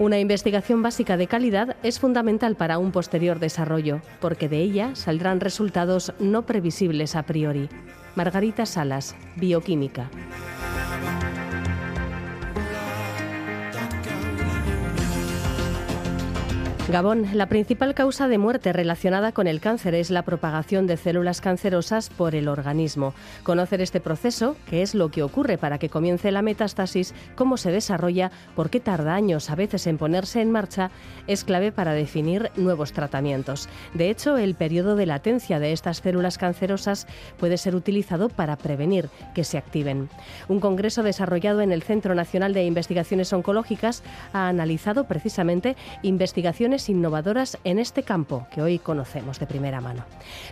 Una investigación básica de calidad es fundamental para un posterior desarrollo, porque de ella saldrán resultados no previsibles a priori. Margarita Salas, Bioquímica. Gabón, la principal causa de muerte relacionada con el cáncer es la propagación de células cancerosas por el organismo. Conocer este proceso, qué es lo que ocurre para que comience la metástasis, cómo se desarrolla, por qué tarda años a veces en ponerse en marcha, es clave para definir nuevos tratamientos. De hecho, el periodo de latencia de estas células cancerosas puede ser utilizado para prevenir que se activen. Un congreso desarrollado en el Centro Nacional de Investigaciones Oncológicas ha analizado precisamente investigaciones innovadoras en este campo que hoy conocemos de primera mano.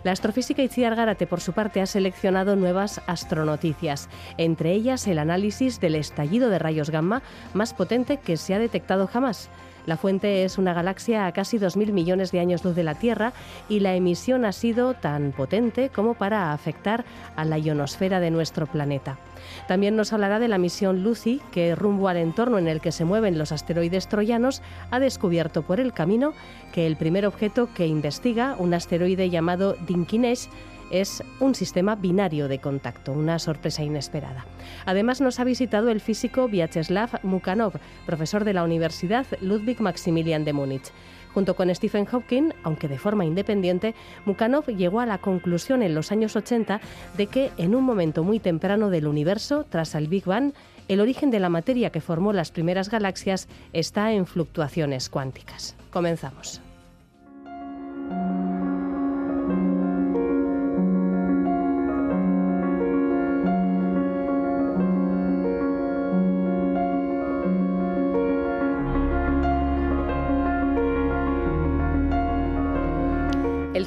La astrofísica Itziar Gárate, por su parte, ha seleccionado nuevas astronoticias, entre ellas el análisis del estallido de rayos gamma más potente que se ha detectado jamás. La fuente es una galaxia a casi 2.000 millones de años luz de la Tierra y la emisión ha sido tan potente como para afectar a la ionosfera de nuestro planeta. También nos hablará de la misión Lucy, que rumbo al entorno en el que se mueven los asteroides troyanos, ha descubierto por el camino que el primer objeto que investiga, un asteroide llamado Dinkinesh, es un sistema binario de contacto, una sorpresa inesperada. Además nos ha visitado el físico Vyacheslav Mukhanov, profesor de la Universidad Ludwig Maximilian de Múnich. Junto con Stephen Hawking, aunque de forma independiente, Mukhanov llegó a la conclusión en los años 80 de que en un momento muy temprano del universo, tras el Big Bang, el origen de la materia que formó las primeras galaxias está en fluctuaciones cuánticas. Comenzamos.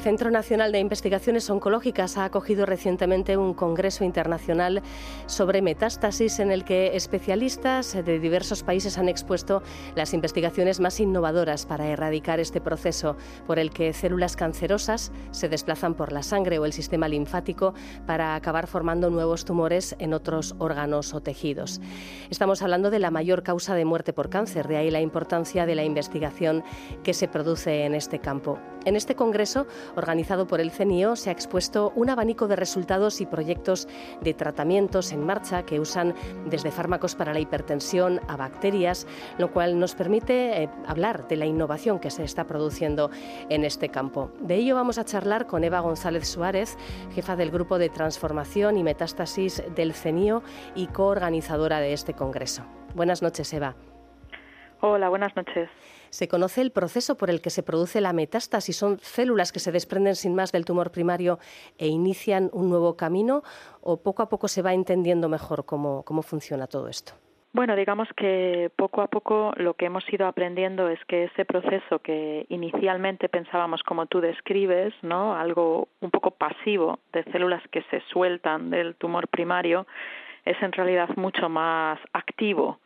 Centro Nacional de Investigaciones Oncológicas ha acogido recientemente un congreso internacional sobre metástasis en el que especialistas de diversos países han expuesto las investigaciones más innovadoras para erradicar este proceso por el que células cancerosas se desplazan por la sangre o el sistema linfático para acabar formando nuevos tumores en otros órganos o tejidos. Estamos hablando de la mayor causa de muerte por cáncer, de ahí la importancia de la investigación que se produce en este campo. En este congreso organizado por el CENIO, se ha expuesto un abanico de resultados y proyectos de tratamientos en marcha que usan desde fármacos para la hipertensión a bacterias, lo cual nos permite eh, hablar de la innovación que se está produciendo en este campo. De ello vamos a charlar con Eva González Suárez, jefa del Grupo de Transformación y Metástasis del CENIO y coorganizadora de este congreso. Buenas noches, Eva. Hola, buenas noches. Se conoce el proceso por el que se produce la metástasis. Son células que se desprenden sin más del tumor primario e inician un nuevo camino o poco a poco se va entendiendo mejor cómo, cómo funciona todo esto. Bueno, digamos que poco a poco lo que hemos ido aprendiendo es que ese proceso que inicialmente pensábamos como tú describes, ¿no? Algo un poco pasivo de células que se sueltan del tumor primario, es en realidad mucho más activo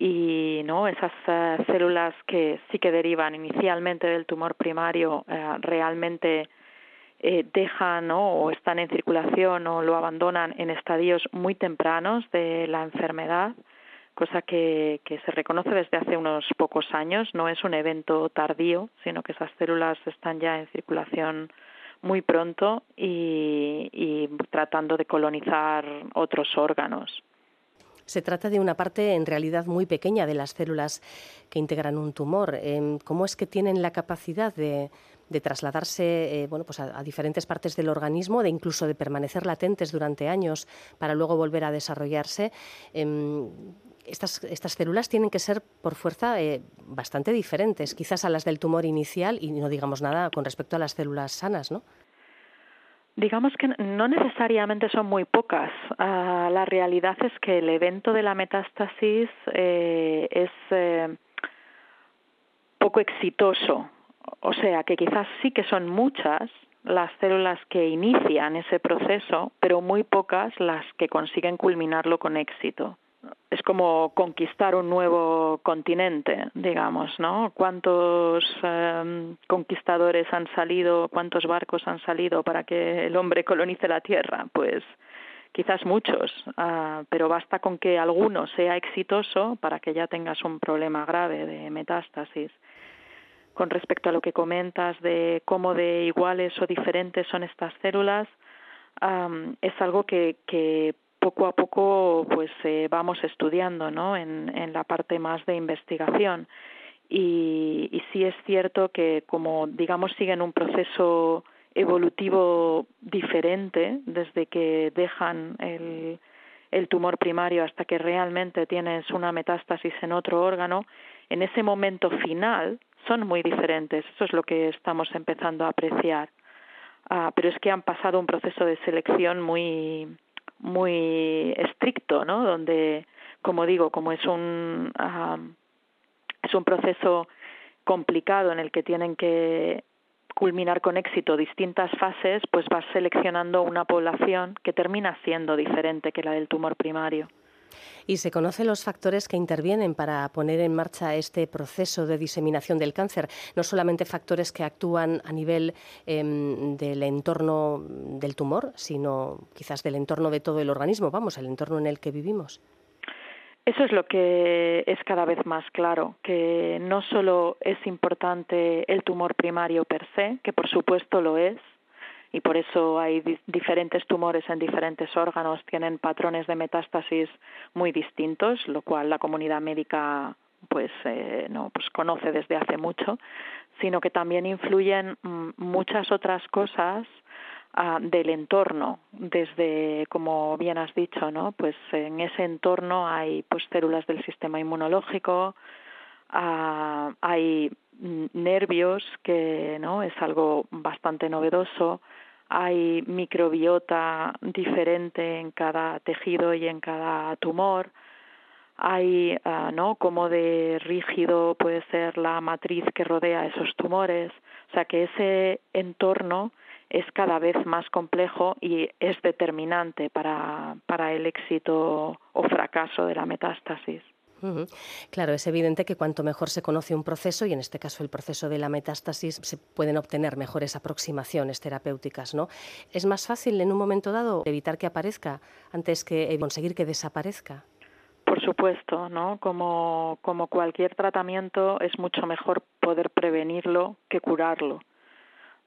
y no esas eh, células que sí que derivan inicialmente del tumor primario eh, realmente eh, dejan o están en circulación o lo abandonan en estadios muy tempranos de la enfermedad, cosa que, que se reconoce desde hace unos pocos años. No es un evento tardío, sino que esas células están ya en circulación muy pronto y, y tratando de colonizar otros órganos. Se trata de una parte en realidad muy pequeña de las células que integran un tumor. Em, ¿Cómo es que tienen la capacidad de, trasladarse eh, bueno, pues a, diferentes partes del organismo, de incluso de permanecer latentes durante años para luego volver a desarrollarse? Em, estas, estas, células tienen que ser por fuerza eh, bastante diferentes, quizás a las del tumor inicial y no digamos nada con respecto a las células sanas, ¿no? Digamos que no necesariamente son muy pocas. Ah, la realidad es que el evento de la metástasis eh, es eh, poco exitoso. O sea, que quizás sí que son muchas, las células que inician ese proceso, pero muy pocas las que consiguen culminarlo con éxito. Es como conquistar un nuevo continente, digamos, ¿no? ¿Cuántos em, conquistadores han salido, cuántos barcos han salido para que el hombre colonice la Tierra? Pues quizás muchos, ah, pero basta con que alguno sea exitoso para que ya tengas un problema grave de metástasis con respecto a lo que comentas de cómo de iguales o diferentes son estas células, es algo que, que, poco a poco pues eh, vamos estudiando ¿no? en, en, la parte más de investigación. Y, y sí es cierto que como digamos siguen un proceso evolutivo diferente desde que dejan el, el tumor primario hasta que realmente tienes una metástasis en otro órgano, en ese momento final son muy diferentes. Eso es lo que estamos empezando a apreciar. Ah, pero es que han pasado un proceso de selección muy muy estricto, ¿no? Donde, como digo, como es un es un proceso complicado en el que tienen que culminar con éxito distintas fases, pues vas seleccionando una población que termina siendo diferente que la del tumor primario. ¿Y se conocen los factores que intervienen para poner en marcha este proceso de diseminación del cáncer? No solamente factores que actúan a nivel em, del entorno del tumor, sino quizás del entorno de todo el organismo, vamos, el entorno en el que vivimos. Eso es lo que es cada vez más claro, que no solo es importante el tumor primario per se, que por supuesto lo es, y por eso hay diferentes tumores en diferentes órganos, tienen patrones de metástasis muy distintos, lo cual la comunidad médica pues eh, no pues conoce desde hace mucho, sino que también influyen mm, muchas otras cosas ah, del entorno, desde como bien has dicho, ¿no? Pues en ese entorno hay pues células del sistema inmunológico, ah, hay nervios que no es algo bastante novedoso hay microbiota diferente en cada tejido y en cada tumor, hay, uh, ¿no? Como de rígido puede ser la matriz que rodea esos tumores, o sea que ese entorno es cada vez más complejo y es determinante para, para el éxito o fracaso de la metástasis. Claro, es evidente que cuanto mejor se conoce un proceso, y en este caso el proceso de la metástasis, se pueden obtener mejores aproximaciones terapéuticas, ¿no? Es más fácil en un momento dado evitar que aparezca antes que conseguir que desaparezca. Por supuesto, ¿no? Como, como cualquier tratamiento es mucho mejor poder prevenirlo que curarlo.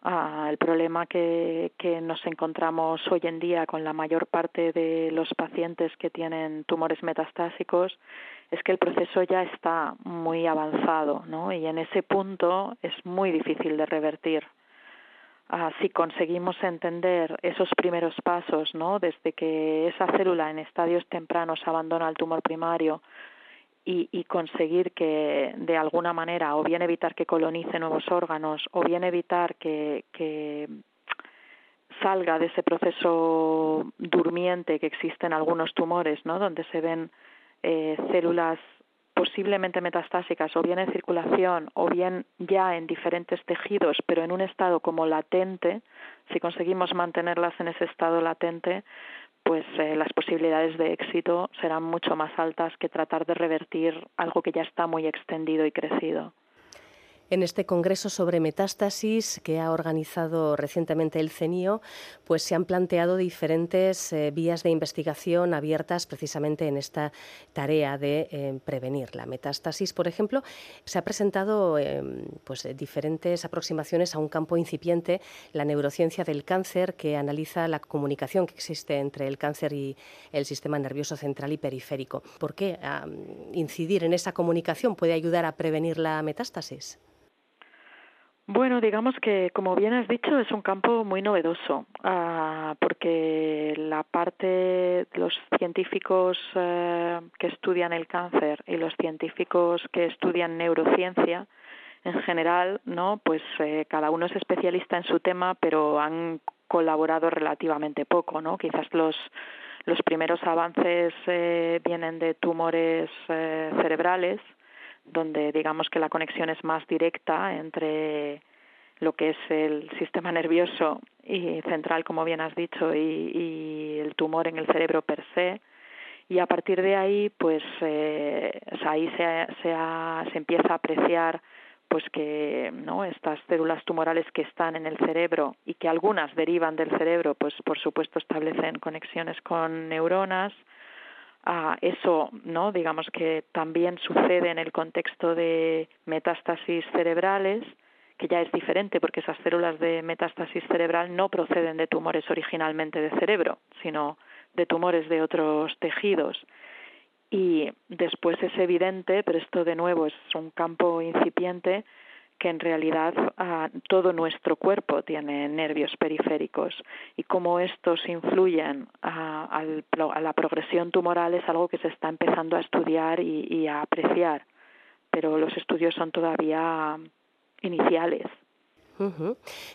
El problema que, que nos encontramos hoy en día con la mayor parte de los pacientes que tienen tumores metastásicos es que el proceso ya está muy avanzado, ¿no? Y en ese punto es muy difícil de revertir. Ah, si conseguimos entender esos primeros pasos, ¿no? Desde que esa célula en estadios tempranos abandona el tumor primario y, y, conseguir que de alguna manera o bien evitar que colonice nuevos órganos o bien evitar que, que salga de ese proceso durmiente que existe en algunos tumores, ¿no? donde se ven eh, células posiblemente metastásicas o bien en circulación o bien ya en diferentes tejidos, pero en un estado como latente, si conseguimos mantenerlas en ese estado latente, pues eh, las posibilidades de éxito serán mucho más altas que tratar de revertir algo que ya está muy extendido y crecido. En este congreso sobre metástasis que ha organizado recientemente el CENIO, pues se han planteado diferentes eh, vías de investigación abiertas precisamente en esta tarea de eh, prevenir la metástasis. Por ejemplo, se ha presentado em, pues, diferentes aproximaciones a un campo incipiente, la neurociencia del cáncer, que analiza la comunicación que existe entre el cáncer y el sistema nervioso central y periférico. ¿Por qué incidir en esa comunicación puede ayudar a prevenir la metástasis? Bueno, digamos que, como bien has dicho, es un campo muy novedoso, uh, porque la parte los científicos uh, que estudian el cáncer y los científicos que estudian neurociencia, en general, no, pues eh, cada uno es especialista en su tema, pero han colaborado relativamente poco, ¿no? Quizás los los primeros avances eh, vienen de tumores eh, cerebrales donde digamos que la conexión es más directa entre lo que es el sistema nervioso y central, como bien has dicho, y, el tumor en el cerebro per se. Y a partir de ahí, pues eh, ahí se, se, empieza a apreciar pues que no estas células tumorales que están en el cerebro y que algunas derivan del cerebro pues por supuesto establecen conexiones con neuronas eso no digamos que también sucede en el contexto de metástasis cerebrales que ya es diferente porque esas células de metástasis cerebral no proceden de tumores originalmente de cerebro, sino de tumores de otros tejidos. Y después es evidente, pero esto de nuevo es un campo incipiente, que en realidad ah, todo nuestro cuerpo tiene nervios periféricos y cómo estos influyen ah, a la progresión tumoral es algo que se está empezando a estudiar y a apreciar, pero los estudios son todavía iniciales.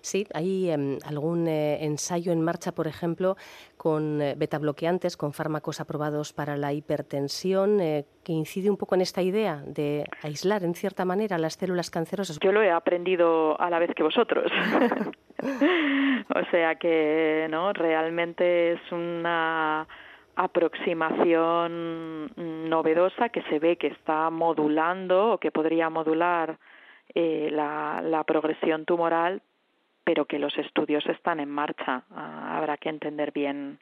Sí, hay em, algún eh, ensayo en marcha, por ejemplo, con eh, betabloqueantes, con fármacos aprobados para la hipertensión, eh, que incide un poco en esta idea de aislar, en cierta manera, las células cancerosas. Yo lo he aprendido a la vez que vosotros. o sea que, ¿no? Realmente es una aproximación novedosa que se ve que está modulando o que podría modular eh, la, la, progresión tumoral, pero que los estudios están en marcha. Ah, habrá que entender bien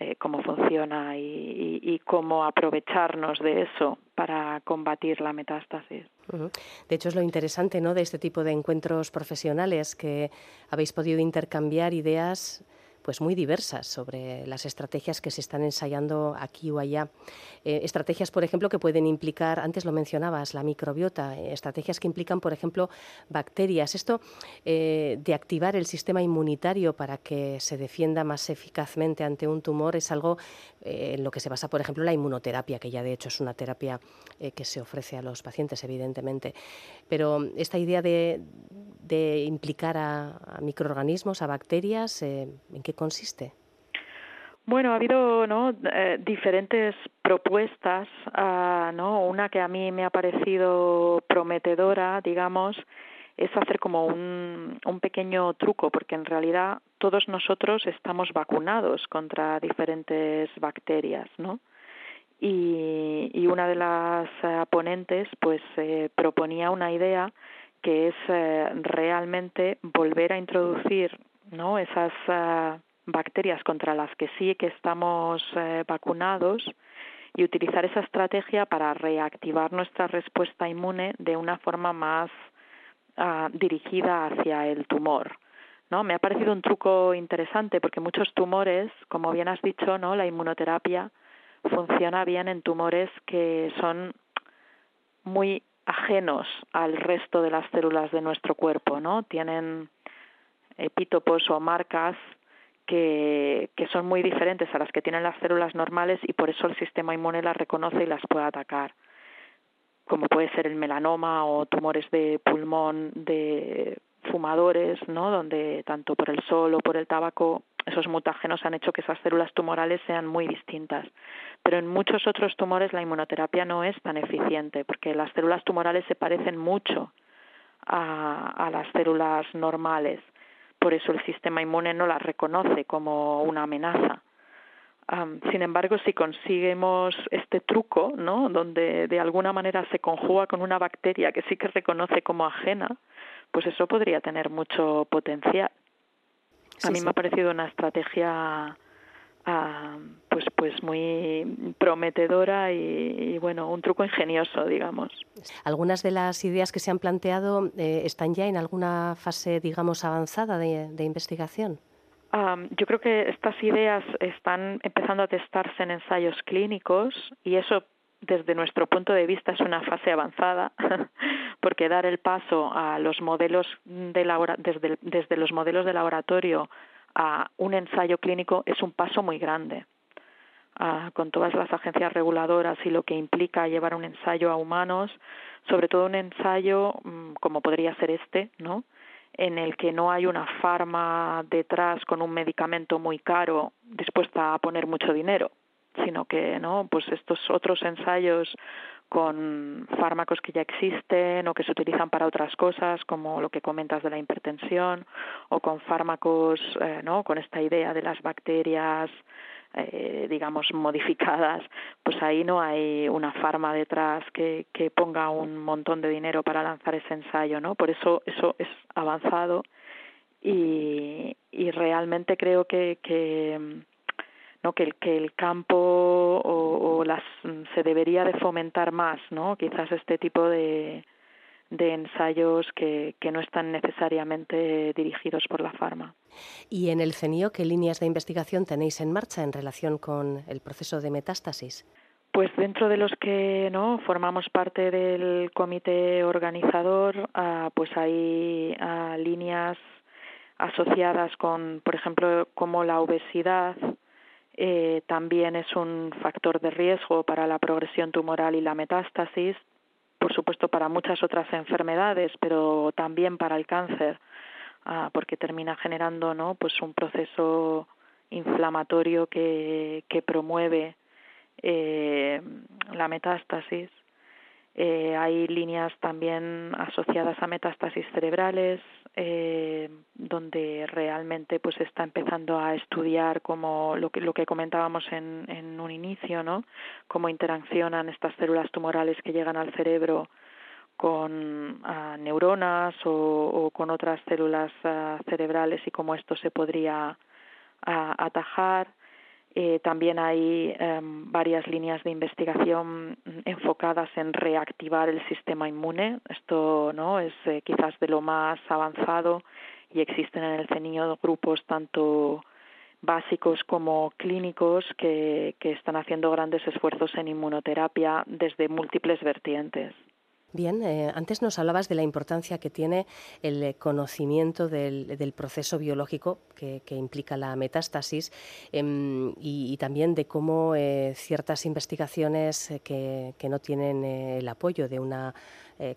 eh, cómo funciona y, y, cómo aprovecharnos de eso para combatir la metástasis. De hecho, es lo interesante ¿no? de este tipo de encuentros profesionales, que habéis podido intercambiar ideas pues muy diversas sobre las estrategias que se están ensayando aquí o allá. Eh, estrategias, por ejemplo, que pueden implicar, antes lo mencionabas, la microbiota, eh, estrategias que implican, por ejemplo, bacterias. Esto eh, de activar el sistema inmunitario para que se defienda más eficazmente ante un tumor es algo en lo que se basa, por ejemplo, la inmunoterapia, que ya de hecho es una terapia que se ofrece a los pacientes, evidentemente. Pero esta idea de, implicar a, microorganismos, a bacterias, ¿en qué consiste? Bueno, ha habido ¿no? Eh, diferentes propuestas, uh, ¿no? Una que a mí me ha parecido prometedora, digamos, es hacer como un, un pequeño truco, porque en realidad todos nosotros estamos vacunados contra diferentes bacterias, ¿no? Y, y una de las uh, ponentes, pues, eh, proponía una idea que es eh, realmente volver a introducir, ¿no? Esas uh, bacterias contra las que sí que estamos eh, vacunados y utilizar esa estrategia para reactivar nuestra respuesta inmune de una forma más ah, dirigida hacia el tumor. ¿no? Me ha parecido un truco interesante porque muchos tumores, como bien has dicho, ¿no? la inmunoterapia funciona bien en tumores que son muy ajenos al resto de las células de nuestro cuerpo, ¿no? Tienen epítopos o marcas que, que, son muy diferentes a las que tienen las células normales y por eso el sistema inmune las reconoce y las puede atacar, como puede ser el melanoma o tumores de pulmón de fumadores, ¿no? donde tanto por el sol o por el tabaco esos mutágenos han hecho que esas células tumorales sean muy distintas. Pero en muchos otros tumores la inmunoterapia no es tan eficiente porque las células tumorales se parecen mucho a, a las células normales por eso el sistema inmune no la reconoce como una amenaza. sin embargo, si conseguimos este truco, ¿no? donde de alguna manera se conjuga con una bacteria que sí que reconoce como ajena, pues eso podría tener mucho potencial. A mí me ha parecido una estrategia pues pues muy prometedora y, bueno un truco ingenioso digamos. Algunas de las ideas que se han planteado eh, están ya en alguna fase digamos avanzada de, investigación yo creo que estas ideas están empezando a testarse en ensayos clínicos y eso desde nuestro punto de vista es una fase avanzada porque dar el paso a los modelos de desde, desde los modelos de laboratorio a un ensayo clínico es un paso muy grande. con todas las agencias reguladoras y lo que implica llevar un ensayo a humanos, sobre todo un ensayo mm, como podría ser este, ¿no? en el que no hay una farma detrás con un medicamento muy caro dispuesta a poner mucho dinero, sino que no, pues estos otros ensayos con fármacos que ya existen o que se utilizan para otras cosas, como lo que comentas de la hipertensión, o con fármacos, eh, ¿no? Con esta idea de las bacterias, eh, digamos, modificadas, pues ahí no hay una farma detrás que, que ponga un montón de dinero para lanzar ese ensayo, ¿no? Por eso eso es avanzado y, y realmente creo que, que no que el que el campo o, las se debería de fomentar más no quizás este tipo de de ensayos que, que no están necesariamente dirigidos por la farma. ¿Y en el CENIO qué líneas de investigación tenéis en marcha en relación con el proceso de metástasis? Pues dentro de los que no formamos parte del comité organizador, ah, pues hay ah, líneas asociadas con, por ejemplo, como la obesidad, eh, también es un factor de riesgo para la progresión tumoral y la metástasis, por supuesto para muchas otras enfermedades, pero también para el cáncer, ah, porque termina generando ¿no? pues un proceso inflamatorio que, que promueve eh, la metástasis. Eh, hay líneas también asociadas a metástasis cerebrales, eh, donde realmente pues está empezando a estudiar como lo que lo que comentábamos en, en un inicio no cómo interaccionan estas células tumorales que llegan al cerebro con uh, neuronas o, o, con otras células uh, cerebrales y cómo esto se podría uh, atajar eh, también hay eh, varias líneas de investigación enfocadas en reactivar el sistema inmune. Esto no es eh, quizás de lo más avanzado y existen en el CENIO grupos tanto básicos como clínicos que, que están haciendo grandes esfuerzos en inmunoterapia desde múltiples vertientes. Bien, eh, antes nos hablabas de la importancia que tiene el eh, conocimiento del, proceso biológico que, implica la metástasis em, y, también de cómo eh, ciertas investigaciones que, no tienen el apoyo de una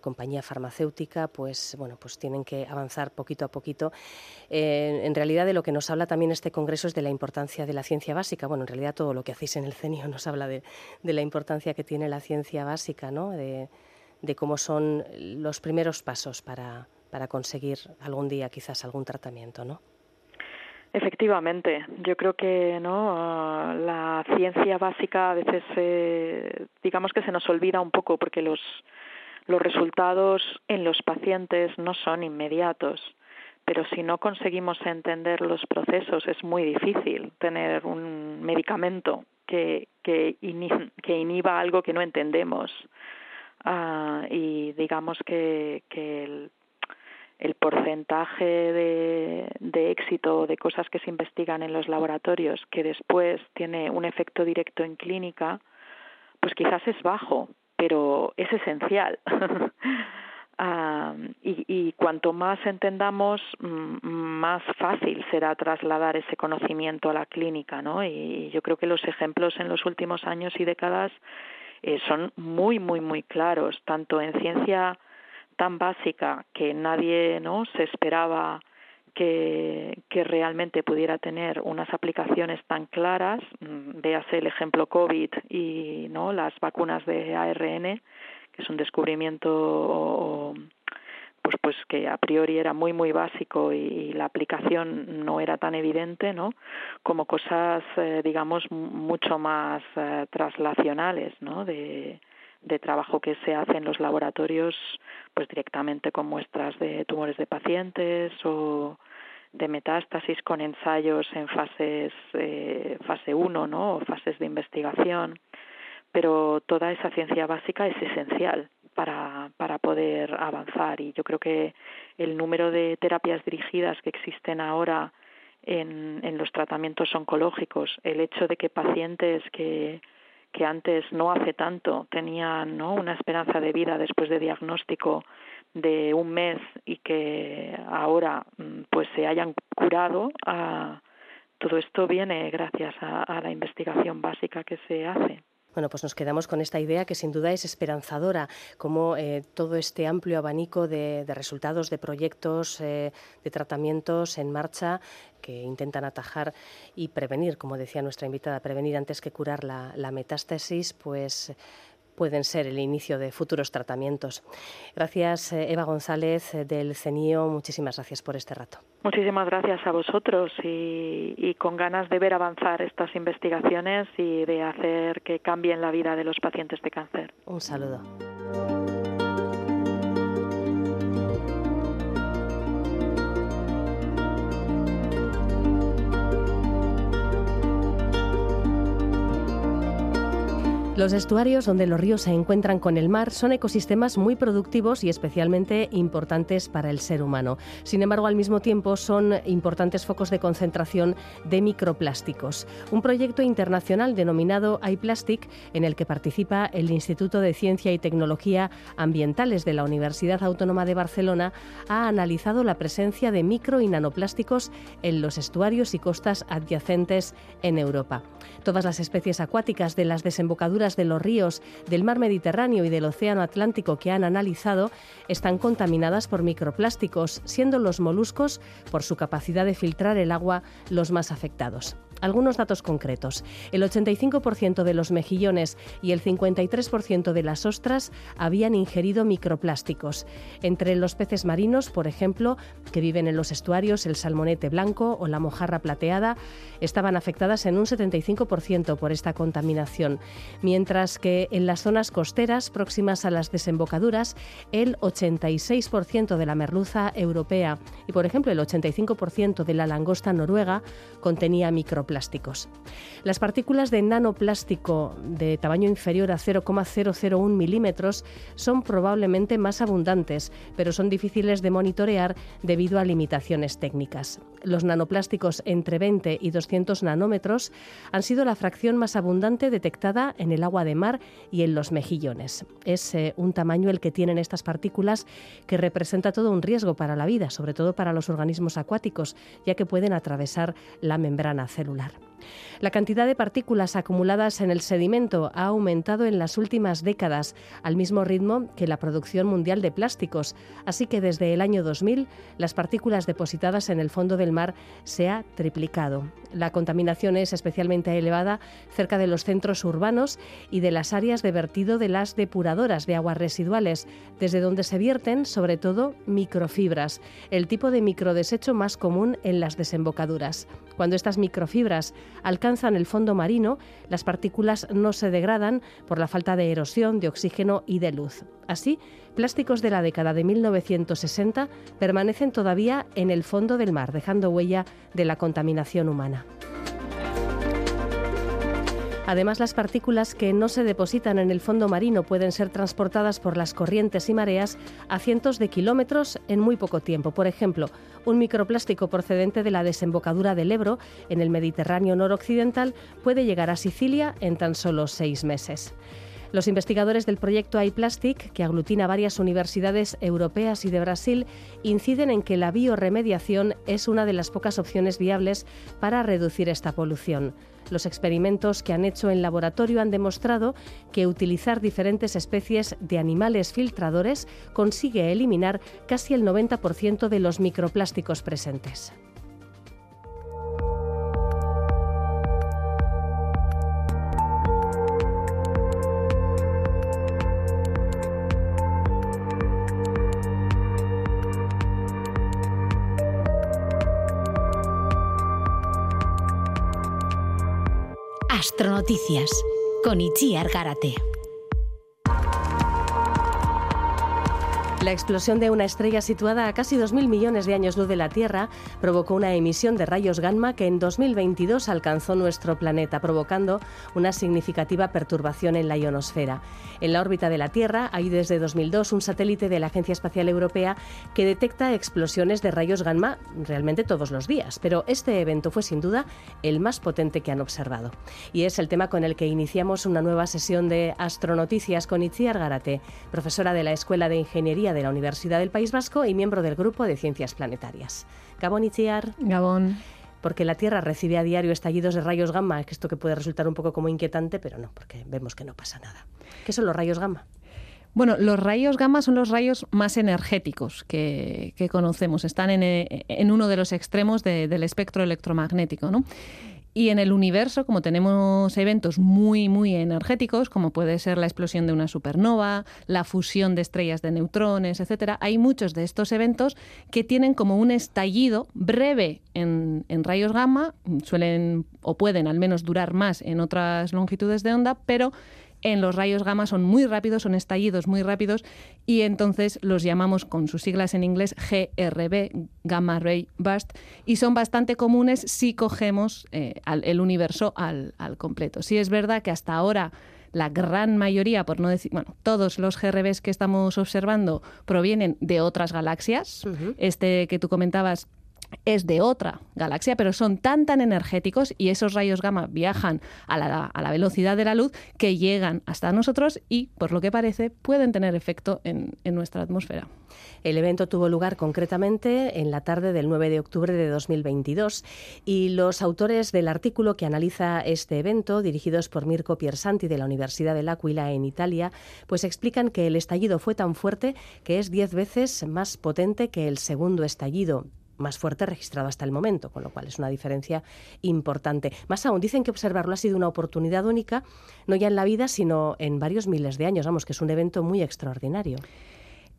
compañía farmacéutica, pues bueno, pues tienen que avanzar poquito a poquito. en realidad de lo que nos habla también este congreso es de la importancia de la ciencia básica. Bueno, en realidad todo lo que hacéis en el CENIO nos habla de, la importancia que tiene la ciencia básica, ¿no? De cómo son los primeros pasos para, para conseguir algún día quizás algún tratamiento, ¿no? Efectivamente, yo creo que no la ciencia básica a veces eh, digamos que se nos olvida un poco porque los los resultados en los pacientes no son inmediatos, pero si no conseguimos entender los procesos es muy difícil tener un medicamento que, que inhiba algo que no entendemos uh, y digamos que, que el, porcentaje de, de éxito de cosas que se investigan en los laboratorios que después tiene un efecto directo en clínica, pues quizás es bajo, pero es esencial. Uh, y, y, cuanto más entendamos, más fácil será trasladar ese conocimiento a la clínica, ¿no? Y yo creo que los ejemplos en los últimos años y décadas eh, son muy, muy, muy claros, tanto en ciencia tan básica que nadie no se esperaba que, que realmente pudiera tener unas aplicaciones tan claras, mm, véase el ejemplo COVID y no las vacunas de ARN, que es un descubrimiento pues pues que a priori era muy muy básico y, la aplicación no era tan evidente no como cosas eh, digamos mucho más eh, traslacionales no de de trabajo que se hace en los laboratorios pues directamente con muestras de tumores de pacientes o de metástasis con ensayos en fases eh, fase 1 no o fases de investigación. Pero toda esa ciencia básica es esencial para, para poder avanzar. Y yo creo que el número de terapias dirigidas que existen ahora en, en los tratamientos oncológicos, el hecho de que pacientes que, que antes no hace tanto tenían ¿no? una esperanza de vida después de diagnóstico de un mes y que ahora mm, pues se hayan curado a, todo esto viene gracias a, a la investigación básica que se hace. Bueno, pues nos quedamos con esta idea que sin duda es esperanzadora, como eh, todo este amplio abanico de, resultados, de proyectos, eh, de tratamientos en marcha que intentan atajar y prevenir, como decía nuestra invitada, prevenir antes que curar la, la metástasis, pues pueden ser el inicio de futuros tratamientos. Gracias, eh, Eva González eh, del CENIO. Muchísimas gracias por este rato. Muchísimas gracias a vosotros y, y con ganas de ver avanzar estas investigaciones y de hacer que cambien la vida de los pacientes de cáncer. Un saludo. Los estuarios donde los ríos se encuentran con el mar son ecosistemas muy productivos y especialmente importantes para el ser humano. Sin embargo, al mismo tiempo son importantes focos de concentración de microplásticos. Un proyecto internacional denominado iPlastic, en el que participa el Instituto de Ciencia y Tecnología Ambientales de la Universidad Autónoma de Barcelona, ha analizado la presencia de micro y nanoplásticos en los estuarios y costas adyacentes en Europa. Todas las especies acuáticas de las desembocaduras de los ríos del mar Mediterráneo y del Océano Atlántico que han analizado están contaminadas por microplásticos, siendo los moluscos, por su capacidad de filtrar el agua, los más afectados. Algunos datos concretos. El 85% de los mejillones y el 53% de las ostras habían ingerido microplásticos. Entre los peces marinos, por ejemplo, que viven en los estuarios, el salmonete blanco o la mojarra plateada, estaban afectadas en un 75% por esta contaminación, mientras que en las zonas costeras próximas a las desembocaduras, el 86% de la merluza europea y, por ejemplo, el 85% de la langosta noruega contenía microplásticos plásticos. Las partículas de nanoplástico de tamaño inferior a 0,001 milímetros son probablemente más abundantes, pero son difíciles de monitorear debido a limitaciones técnicas. Los nanoplásticos entre 20 y 200 nanómetros han sido la fracción más abundante detectada en el agua de mar y en los mejillones. Es eh, un tamaño el que tienen estas partículas que representa todo un riesgo para la vida, sobre todo para los organismos acuáticos, ya que pueden atravesar la membrana celular. La cantidad de partículas acumuladas en el sedimento ha aumentado en las últimas décadas al mismo ritmo que la producción mundial de plásticos, así que desde el año 2000 las partículas depositadas en el fondo del mar se ha triplicado. La contaminación es especialmente elevada cerca de los centros urbanos y de las áreas de vertido de las depuradoras de aguas residuales, desde donde se vierten sobre todo microfibras, el tipo de microdesecho más común en las desembocaduras. Cuando estas microfibras alcanzan el fondo marino, las partículas no se degradan por la falta de erosión, de oxígeno y de luz. Así, plásticos de la década de 1960 permanecen todavía en el fondo del mar, dejando huella de la contaminación humana. Además, las partículas que no se depositan en el fondo marino pueden ser transportadas por las corrientes y mareas a cientos de kilómetros en muy poco tiempo. Por ejemplo, un microplástico procedente de la desembocadura del Ebro, en el Mediterráneo noroccidental, puede llegar a Sicilia en tan solo seis meses. Los investigadores del proyecto iPlastic, que aglutina varias universidades europeas y de Brasil, inciden en que la bioremediación es una de las pocas opciones viables para reducir esta polución. Los experimentos que han hecho en laboratorio han demostrado que utilizar diferentes especies de animales filtradores consigue eliminar casi el 90% de los microplásticos presentes. Con Itziar Garate. La explosión de una estrella situada a casi 2.000 millones de años luz de la Tierra provocó una emisión de rayos gamma que en 2022 alcanzó nuestro planeta, provocando una significativa perturbación en la ionosfera. En la órbita de la Tierra hay desde 2002 un satélite de la Agencia Espacial Europea que detecta explosiones de rayos gamma realmente todos los días, pero este evento fue sin duda el más potente que han observado. Y es el tema con el que iniciamos una nueva sesión de Astronoticias con Itziar Garate, profesora de la Escuela de Ingeniería de la Universidad del País Vasco y miembro del Grupo de Ciencias Planetarias. Gabón Itziar. Gabón porque la Tierra recibe a diario estallidos de rayos gamma, esto que puede resultar un poco como inquietante, pero no, porque vemos que no pasa nada. ¿Qué son los rayos gamma? Bueno, los rayos gamma son los rayos más energéticos que, conocemos. Están en, uno de los extremos del espectro electromagnético. ¿no? Y en el universo, como tenemos eventos muy, muy energéticos, como puede ser la explosión de una supernova, la fusión de estrellas de neutrones, etcétera, hay muchos de estos eventos que tienen como un estallido breve en, en rayos gamma, suelen o pueden al menos durar más en otras longitudes de onda, pero en los rayos gamma son muy rápidos, son estallidos muy rápidos y entonces los llamamos con sus siglas en inglés GRB, Gamma Ray Burst, y son bastante comunes si cogemos eh, el universo al, completo. Sí es verdad que hasta ahora la gran mayoría, por no decir, bueno, todos los GRBs que estamos observando provienen de otras galaxias. Este que tú comentabas es de otra galaxia, pero son tan tan energéticos y esos rayos gamma viajan a la, a la, velocidad de la luz que llegan hasta nosotros y, por lo que parece, pueden tener efecto en, en nuestra atmósfera. El evento tuvo lugar concretamente en la tarde del 9 de octubre de 2022 y los autores del artículo que analiza este evento, dirigidos por Mirko Piersanti de la Universidad de L'Aquila en Italia, pues explican que el estallido fue tan fuerte que es diez veces más potente que el segundo estallido más fuerte registrado hasta el momento, con lo cual es una diferencia importante. Más aún, dicen que observarlo ha sido una oportunidad única, no ya en la vida, sino en varios miles de años. Vamos, que es un evento muy extraordinario.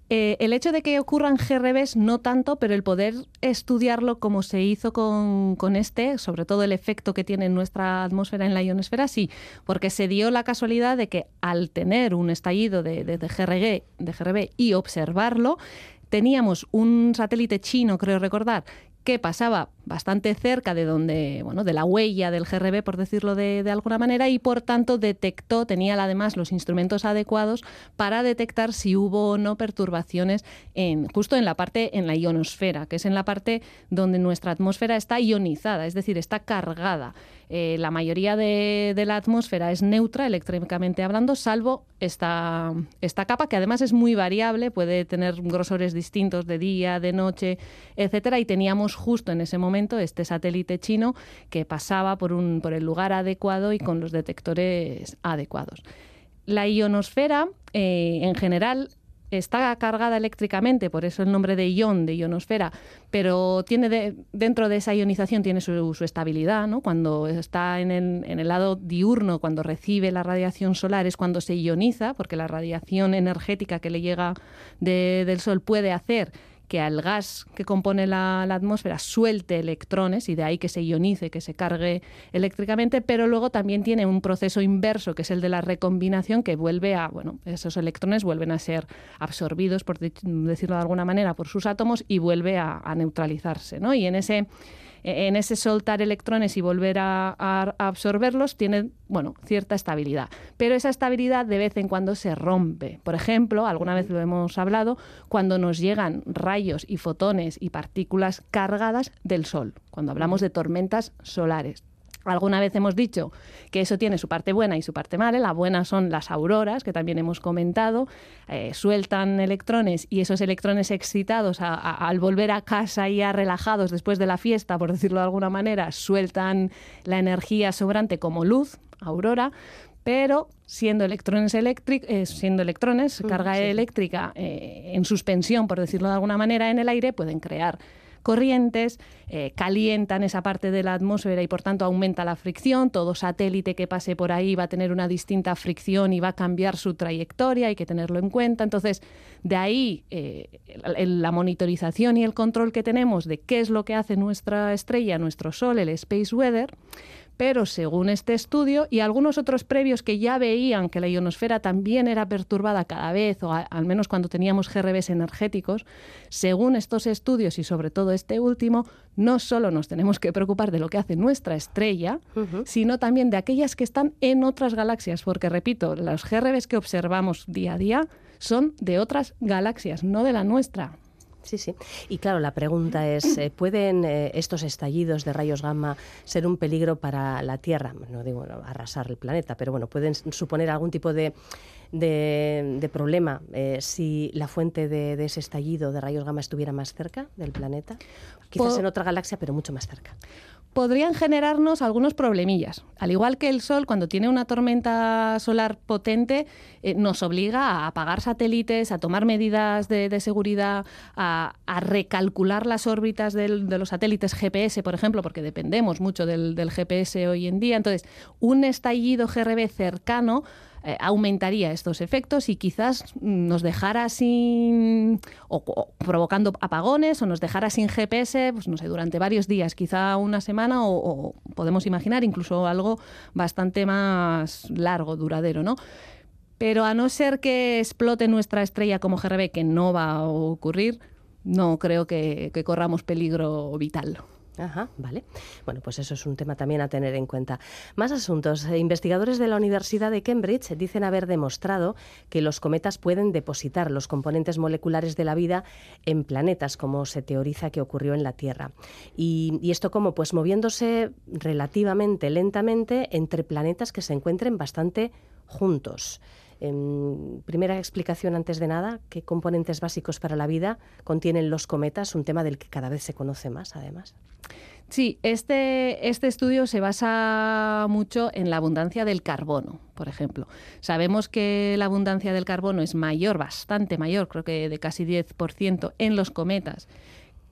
Eh, el hecho de que ocurran GRBs no tanto, pero el poder estudiarlo como se hizo con, este, sobre todo el efecto que tiene en nuestra atmósfera, en la ionosfera, sí, porque se dio la casualidad de que al tener un estallido de, de, de GRB y observarlo, teníamos un satélite chino, creo recordar, que pasaba bastante cerca de donde, bueno, de la huella del GRB, por decirlo de, alguna manera, y por tanto detectó, tenía además los instrumentos adecuados para detectar si hubo o no perturbaciones en, justo en la parte, en la ionosfera, que es en la parte donde nuestra atmósfera está ionizada, es decir, está cargada. Eh, la mayoría de, la atmósfera es neutra eléctricamente hablando, salvo esta, esta capa, que además es muy variable, puede tener grosores distintos de día, de noche, etcétera, y teníamos justo en ese momento este satélite chino que pasaba por, un, por el lugar adecuado y con los detectores adecuados. La ionosfera, eh, en general, está cargada eléctricamente, por eso el nombre de ion, de ionosfera, pero tiene dentro de esa ionización tiene su, estabilidad, ¿no? Cuando está en el, lado diurno, cuando recibe la radiación solar, es cuando se ioniza, porque la radiación energética que le llega del Sol puede hacer que al gas que compone la, atmósfera suelte electrones y de ahí que se ionice, que se cargue eléctricamente, pero luego también tiene un proceso inverso, que es el de la recombinación, que vuelve a, bueno, esos electrones vuelven a ser absorbidos, por decirlo de alguna manera, por sus átomos y vuelve a, a neutralizarse, ¿no? Y en ese en ese soltar electrones y volver a, absorberlos tiene bueno, cierta estabilidad. Pero esa estabilidad de vez en cuando se rompe. Por ejemplo, alguna vez lo hemos hablado, cuando nos llegan rayos y fotones y partículas cargadas del Sol, cuando hablamos de tormentas solares. Alguna vez hemos dicho que eso tiene su parte buena y su parte mala. La buena son las auroras, que también hemos comentado. Eh, sueltan electrones y esos electrones excitados al volver a casa ya relajados después de la fiesta, por decirlo de alguna manera, sueltan la energía sobrante como luz, aurora. Pero siendo electrones, eh, siendo electrones, mm, carga eléctrica eh, en suspensión, por decirlo de alguna manera, en el aire, pueden crear corrientes, eh, calientan esa parte de la atmósfera y por tanto aumenta la fricción. Todo satélite que pase por ahí va a tener una distinta fricción y va a cambiar su trayectoria, hay que tenerlo en cuenta. Entonces, de ahí eh, la monitorización y el control que tenemos de qué es lo que hace nuestra estrella, nuestro Sol, el Space Weather, pero según este estudio y algunos otros previos que ya veían que la ionosfera también era perturbada cada vez, o al menos cuando teníamos GRBs energéticos, según estos estudios y sobre todo este último, no solo nos tenemos que preocupar de lo que hace nuestra estrella, sino también de aquellas que están en otras galaxias, porque repito, los GRBs que observamos día a día son de otras galaxias, no de la nuestra. Sí, sí. Y claro, la pregunta es, eh, ¿pueden eh, estos estallidos de rayos gamma ser un peligro para la Tierra? No digo arrasar el planeta, pero bueno, ¿pueden suponer algún tipo de, de, problema eh, si la fuente de, ese estallido de rayos gamma estuviera más cerca del planeta? Quizás en otra galaxia, pero mucho más cerca. Podrían generarnos algunos problemillas. Al igual que el Sol, cuando tiene una tormenta solar potente, eh, nos obliga a apagar satélites, a tomar medidas de, seguridad, a, recalcular las órbitas de los satélites GPS, por ejemplo, porque dependemos mucho del, del GPS hoy en día. Entonces, un estallido GRB cercano eh, aumentaría estos efectos y quizás nos dejara sin, o, provocando apagones o nos dejara sin GPS, pues no sé, durante varios días, quizá una semana o, podemos imaginar incluso algo bastante más largo, duradero, ¿no? Pero a no ser que explote nuestra estrella como GRB, que no va a ocurrir, no creo que corramos peligro vital. Ajá, vale. Bueno, pues eso es un tema también a tener en cuenta. Más asuntos. Eh, investigadores de la Universidad de Cambridge dicen haber demostrado que los cometas pueden depositar los componentes moleculares de la vida en planetas, como se teoriza que ocurrió en la Tierra. Y, y esto como, pues moviéndose relativamente lentamente entre planetas que se encuentren bastante juntos. Em, primera explicación antes de nada, ¿qué componentes básicos para la vida contienen los cometas? Un tema del que cada vez se conoce más, además. Sí, este, este estudio se basa mucho en la abundancia del carbono, por ejemplo. Sabemos que la abundancia del carbono es mayor, bastante mayor, creo que de casi 10% en los cometas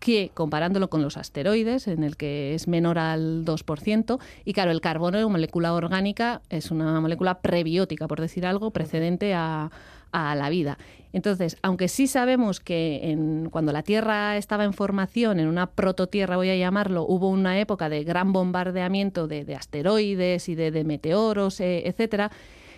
que comparándolo con los asteroides, en el que es menor al 2%, y claro, el carbono es una molécula orgánica, es una molécula prebiótica, por decir algo, precedente a, la vida. Entonces, aunque sí sabemos que en, cuando la Tierra estaba en formación, en una prototierra voy a llamarlo, hubo una época de gran bombardeamiento de, asteroides y de, meteoros, eh, etcétera,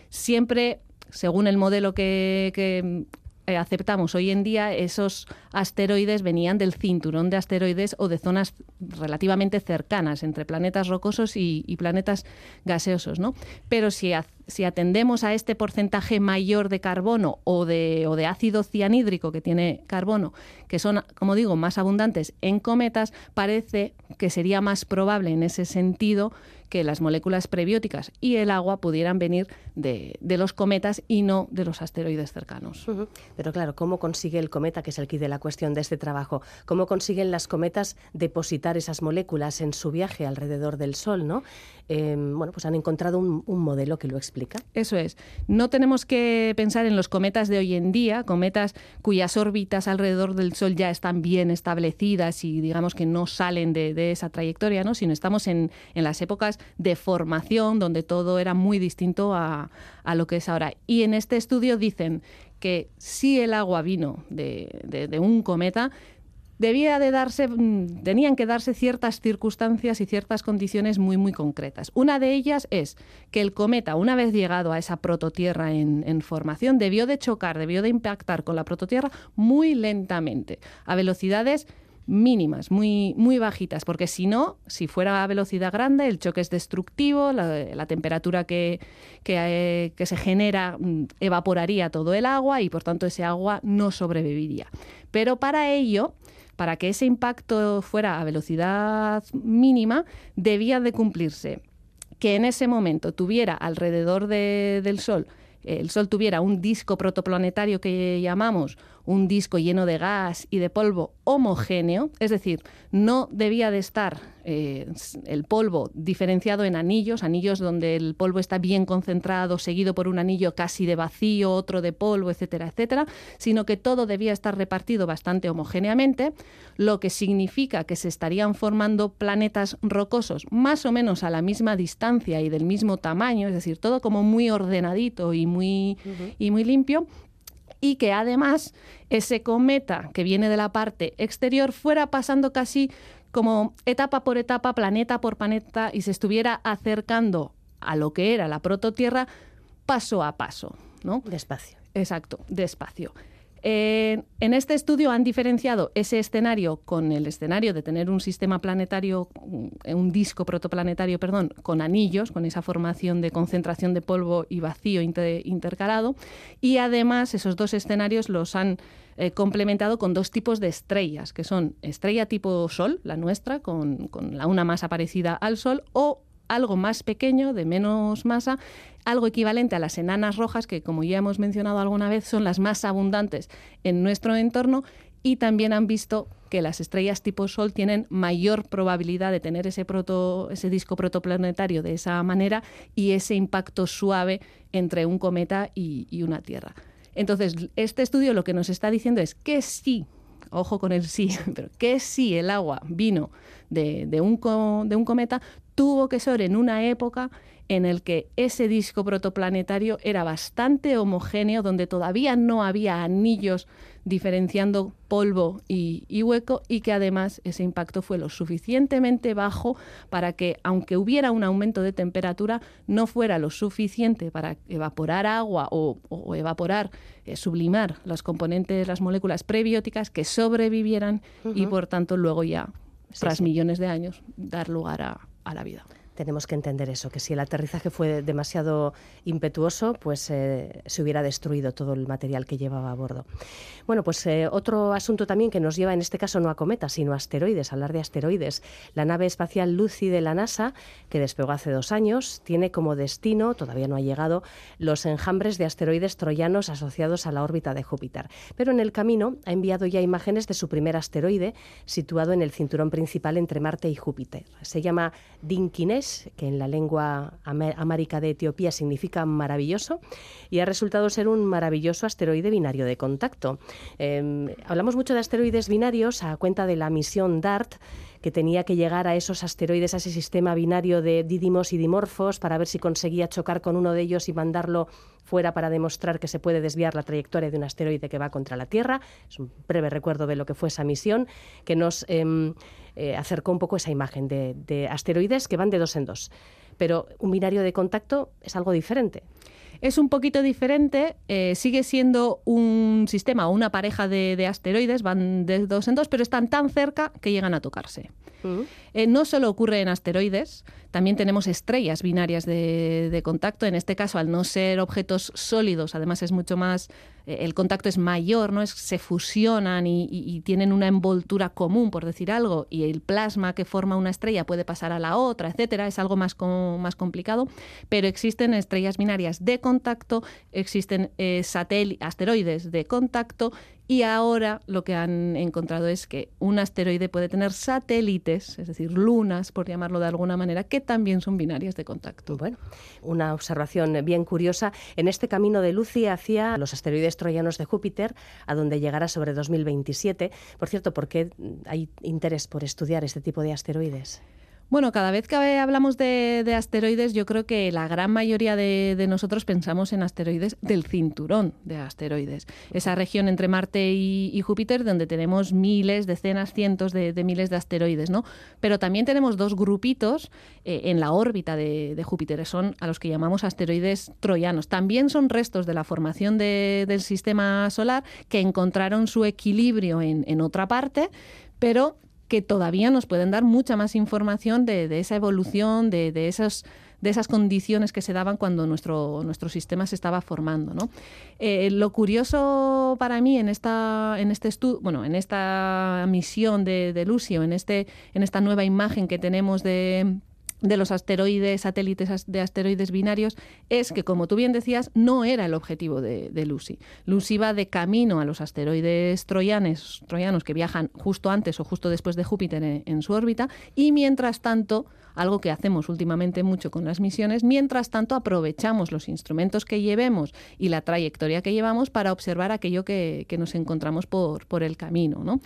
siempre según el modelo que, eh, aceptamos hoy en día, esos asteroides venían del cinturón de asteroides o de zonas relativamente cercanas entre planetas rocosos y, planetas gaseosos. ¿no? Pero si, si, atendemos a este porcentaje mayor de carbono o de, o de ácido cianhídrico que tiene carbono, que son, como digo, más abundantes en cometas, parece que sería más probable en ese sentido que las moléculas prebióticas y el agua pudieran venir de, los cometas y no de los asteroides cercanos. Pero claro, ¿cómo consigue el cometa, que es el kit de la cuestión de este trabajo, cómo consiguen las cometas depositar esas moléculas en su viaje alrededor del Sol? ¿no? Em, bueno, pues han encontrado un, modelo que lo explica. Eso es. No tenemos que pensar en los cometas de hoy en día, cometas cuyas órbitas alrededor del Sol ya están bien establecidas y digamos que no salen de, esa trayectoria, ¿no? sino estamos en, en las épocas de formación, donde todo era muy distinto a, lo que es ahora. Y en este estudio dicen que si el agua vino de, un cometa, debía de darse, mm, tenían que darse ciertas circunstancias y ciertas condiciones muy, muy concretas. Una de ellas es que el cometa, una vez llegado a esa prototierra en, en, formación, debió de chocar, debió de impactar con la prototierra muy lentamente, a velocidades mínimas, muy, muy bajitas, porque si no, si fuera a velocidad grande, el choque es destructivo, la, temperatura que, que, se genera mm, evaporaría todo el agua y por tanto ese agua no sobreviviría. Pero para ello, para que ese impacto fuera a velocidad mínima, debía de cumplirse. Que en ese momento tuviera alrededor del Sol el Sol tuviera un disco protoplanetario que llamamos un disco lleno de gas y de polvo homogéneo, es decir, no debía de estar eh, el polvo diferenciado en anillos, anillos donde el polvo está bien concentrado, seguido por un anillo casi de vacío, otro de polvo, etcétera, etcétera, sino que todo debía estar repartido bastante homogéneamente, lo que significa que se estarían formando planetas rocosos más o menos a la misma distancia y del mismo tamaño, es decir, todo como muy ordenadito y muy, y muy limpio, y que además ese cometa que viene de la parte exterior fuera pasando casi como etapa por etapa, planeta por planeta, y se estuviera acercando a lo que era la prototierra paso a paso. ¿no? Despacio. Exacto, despacio. Eh, en este estudio han diferenciado ese escenario con el escenario de tener un sistema planetario, un disco protoplanetario, perdón, con anillos, con esa formación de concentración de polvo y vacío intercalado. Y además esos dos escenarios los han eh, complementado con dos tipos de estrellas, que son estrella tipo Sol, la nuestra, con, la una masa parecida al Sol, o algo más pequeño, de menos masa, algo equivalente a las enanas rojas, que como ya hemos mencionado alguna vez, son las más abundantes en nuestro entorno y también han visto que las estrellas tipo Sol tienen mayor probabilidad de tener ese, proto, ese disco protoplanetario de esa manera y ese impacto suave entre un cometa y, una Tierra. Entonces, este estudio lo que nos está diciendo es que sí, ojo con el sí, pero que sí el agua vino de, un, de un cometa, tuvo que ser en una época en el que ese disco protoplanetario era bastante homogéneo, donde todavía no había anillos diferenciando polvo y, hueco y que además ese impacto fue lo suficientemente bajo para que, aunque hubiera un aumento de temperatura, no fuera lo suficiente para evaporar agua o, evaporar, eh, sublimar los componentes, las moléculas prebióticas que sobrevivieran y por tanto luego ya, tras millones de años, dar lugar a la vida tenemos que entender eso, que si el aterrizaje fue demasiado impetuoso, pues eh, se hubiera destruido todo el material que llevaba a bordo. Bueno, pues eh, otro asunto también que nos lleva en este caso no a cometas, sino a asteroides, hablar de asteroides. La nave espacial Lucy de la NASA, que despegó hace dos años, tiene como destino, todavía no ha llegado, los enjambres de asteroides troyanos asociados a la órbita de Júpiter. Pero en el camino ha enviado ya imágenes de su primer asteroide, situado en el cinturón principal entre Marte y Júpiter. Se llama Que en la lengua amárica de Etiopía significa maravilloso, y ha resultado ser un maravilloso asteroide binario de contacto. Em, hablamos mucho de asteroides binarios a cuenta de la misión DART, que tenía que llegar a esos asteroides, a ese sistema binario de dídimos y dimorfos, para ver si conseguía chocar con uno de ellos y mandarlo fuera para demostrar que se puede desviar la trayectoria de un asteroide que va contra la Tierra. Es un breve recuerdo de lo que fue esa misión, que nos em, eh, acercó un poco esa imagen de, asteroides que van de dos en dos. Pero un binario de contacto es algo diferente. Es un poquito diferente, eh, sigue siendo un sistema o una pareja de, asteroides, van de dos en dos, pero están tan cerca que llegan a tocarse. Eh, no solo ocurre en asteroides, también tenemos estrellas binarias de, contacto. En este caso, al no ser objetos sólidos, además es mucho más, el contacto es mayor, ¿no? Es, se fusionan y, tienen una envoltura común, por decir algo, y el plasma que forma una estrella puede pasar a la otra, etcétera. Es algo más, más complicado, pero existen estrellas binarias de contacto, existen eh, asteroides de contacto y ahora lo que han encontrado es que un asteroide puede tener satélites, es decir, lunas, por llamarlo de alguna manera, que también son binarias de contacto. Bueno, una observación bien curiosa. En este camino de Lucy hacia los asteroides troyanos de Júpiter, a donde llegará sobre 2027. Por cierto, ¿por qué hay interés por estudiar este tipo de asteroides? Bueno, cada vez que hablamos de, asteroides, yo creo que la gran mayoría de, nosotros pensamos en asteroides del cinturón de asteroides. Esa región entre Marte y, Júpiter, donde tenemos miles, decenas, cientos de, miles de asteroides, ¿no? Pero también tenemos dos grupitos eh, en la órbita de, Júpiter, son a los que llamamos asteroides troyanos. También son restos de la formación del sistema solar que encontraron su equilibrio en, en otra parte, pero que todavía nos pueden dar mucha más información de, esa evolución, de, esas condiciones que se daban cuando nuestro, nuestro sistema se estaba formando. ¿no? Eh, lo curioso para mí en esta, en este bueno, en esta misión de, de Lucio, en, este, en esta nueva imagen que tenemos de de los asteroides, satélites de asteroides binarios, es que, como tú bien decías, no era el objetivo de, Lucy. Lucy va de camino a los asteroides troyanes, troyanos que viajan justo antes o justo después de Júpiter en su órbita, y mientras tanto algo que hacemos últimamente mucho con las misiones. Mientras tanto, aprovechamos los instrumentos que llevemos y la trayectoria que llevamos para observar aquello que, nos encontramos por, por el camino. ¿no?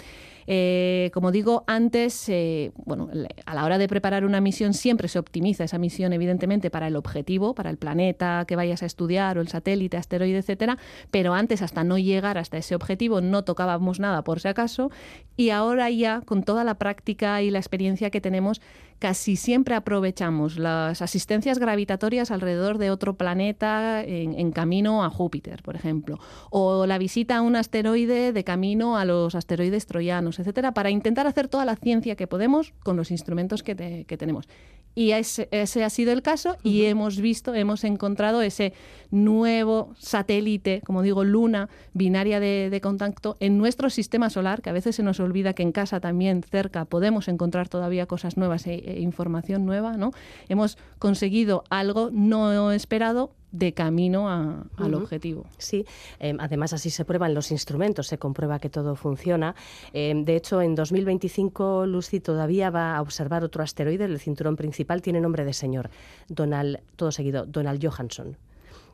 Eh, como digo antes, eh, bueno, a la hora de preparar una misión siempre se optimiza esa misión, evidentemente, para el objetivo, para el planeta que vayas a estudiar o el satélite, asteroide, etcétera. Pero antes, hasta no llegar hasta ese objetivo, no tocábamos nada por si acaso. Y ahora ya, con toda la práctica y la experiencia que tenemos, casi siempre aprovechamos las asistencias gravitatorias alrededor de otro planeta en, camino a Júpiter, por ejemplo, o la visita a un asteroide de camino a los asteroides troyanos, etcétera, para intentar hacer toda la ciencia que podemos con los instrumentos que, tenemos. Y ese, ha sido el caso y hemos visto, hemos encontrado ese nuevo satélite, como digo, luna binaria de, de contacto en nuestro sistema solar, que a veces se nos olvida que en casa también cerca podemos encontrar todavía cosas nuevas e, e información nueva, ¿no? Hemos conseguido algo no esperado de camino al objetivo. Sí, em, además así se prueban los instrumentos, se comprueba que todo funciona. Em, de hecho, en 2025 Lucy todavía va a observar otro asteroide, el cinturón principal tiene nombre de señor, Donald, todo seguido, Donald Johansson.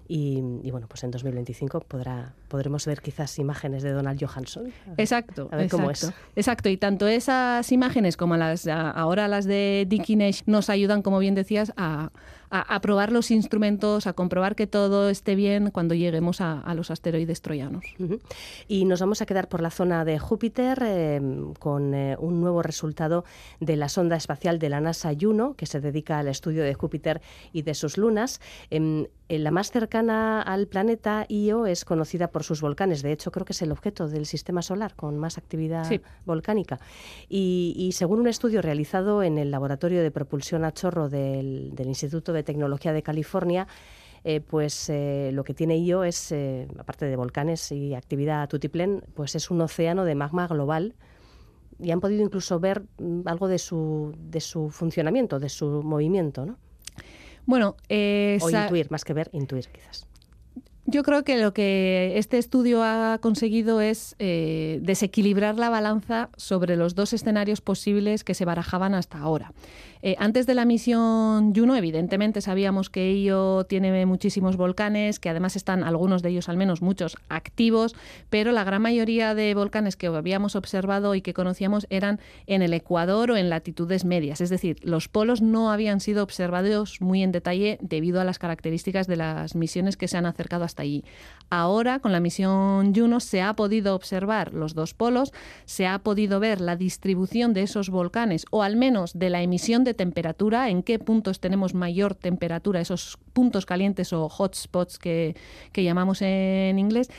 Y, bueno, pues en 2025 podrá, podremos ver quizás imágenes de Donald Johansson. exacto. A ver cómo es. Exacto. Y tanto esas imágenes como las ahora las de Dickie Nash nos ayudan, como bien decías, a, a, probar los instrumentos, a comprobar que todo esté bien cuando lleguemos a, los asteroides troyanos. Y nos vamos a quedar por la zona de Júpiter em, con eh, un nuevo resultado de la sonda espacial de la NASA Juno, que se dedica al estudio de Júpiter y de sus lunas. Em, la más cercana al planeta Io es conocida por sus volcanes. De hecho, creo que es el objeto del sistema solar con más actividad volcánica. Y, según un estudio realizado en el Laboratorio de Propulsión a Chorro del Instituto de Tecnología de California, eh, pues eh, lo que tiene IO es, eh, aparte de volcanes y actividad tutiplén, pues es un océano de magma global y han podido incluso ver mm, algo de su, de su funcionamiento, de su movimiento, ¿no? Bueno, o intuir, más que ver, intuir quizás. Yo creo que lo que este estudio ha conseguido es desequilibrar la balanza sobre los dos escenarios posibles que se barajaban hasta ahora. Eh, antes de la misión Juno, evidentemente sabíamos que ello tiene muchísimos volcanes, que además están algunos de ellos, al menos muchos, activos, pero la gran mayoría de volcanes que habíamos observado y que conocíamos eran en el Ecuador o en latitudes medias. Es decir, los polos no habían sido observados muy en detalle debido a las características de las misiones que se han acercado hasta allí. Ahora, con la misión Juno, se ha podido observar los dos polos, se ha podido ver la distribución de esos volcanes, o al menos de la emisión de temperatura, en qué puntos tenemos mayor temperatura, esos puntos calientes o hotspots que, que llamamos en inglés,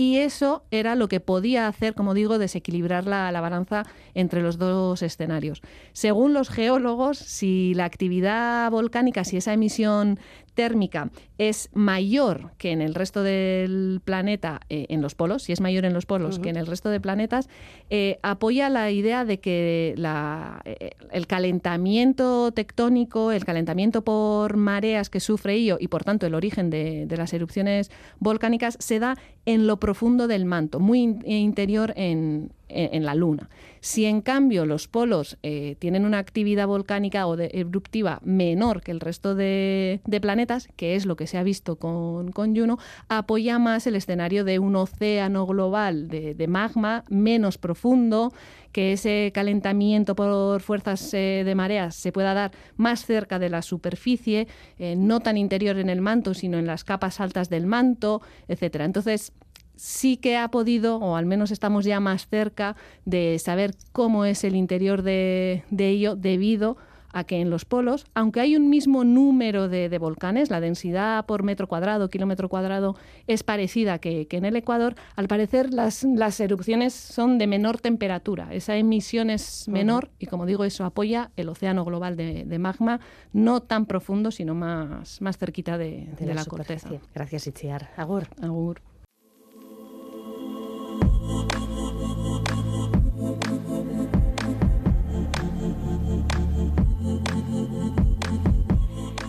y eso era lo que podía hacer, como digo, desequilibrar la, la, balanza entre los dos escenarios. Según los geólogos, si la actividad volcánica, si esa emisión térmica es mayor que en el resto del planeta, eh, en los polos, si es mayor en los polos que en el resto de planetas, eh, apoya la idea de que la, eh, el calentamiento tectónico, el calentamiento por mareas que sufre Io y por tanto el origen de, de las erupciones volcánicas se da en lo profundo del manto, muy interior en, en, la Luna. Si en cambio los polos eh, tienen una actividad volcánica o eruptiva menor que el resto de, planetas, que es lo que se ha visto con, con, Juno, apoya más el escenario de un océano global de, magma menos profundo, que ese calentamiento por fuerzas eh, de mareas se pueda dar más cerca de la superficie, eh, no tan interior en el manto, sino en las capas altas del manto, etcétera. Entonces, sí que ha podido, o al menos estamos ya más cerca de saber cómo es el interior de, ello debido a que en los polos, aunque hay un mismo número de, volcanes, la densidad por metro cuadrado, kilómetro cuadrado, es parecida que, en el Ecuador, al parecer las, erupciones son de menor temperatura. Esa emisión es menor y, como digo, eso apoya el océano global de, magma, no tan profundo, sino más, más cerquita de, la, la corteza. Gracias, Itziar. Agur. Agur.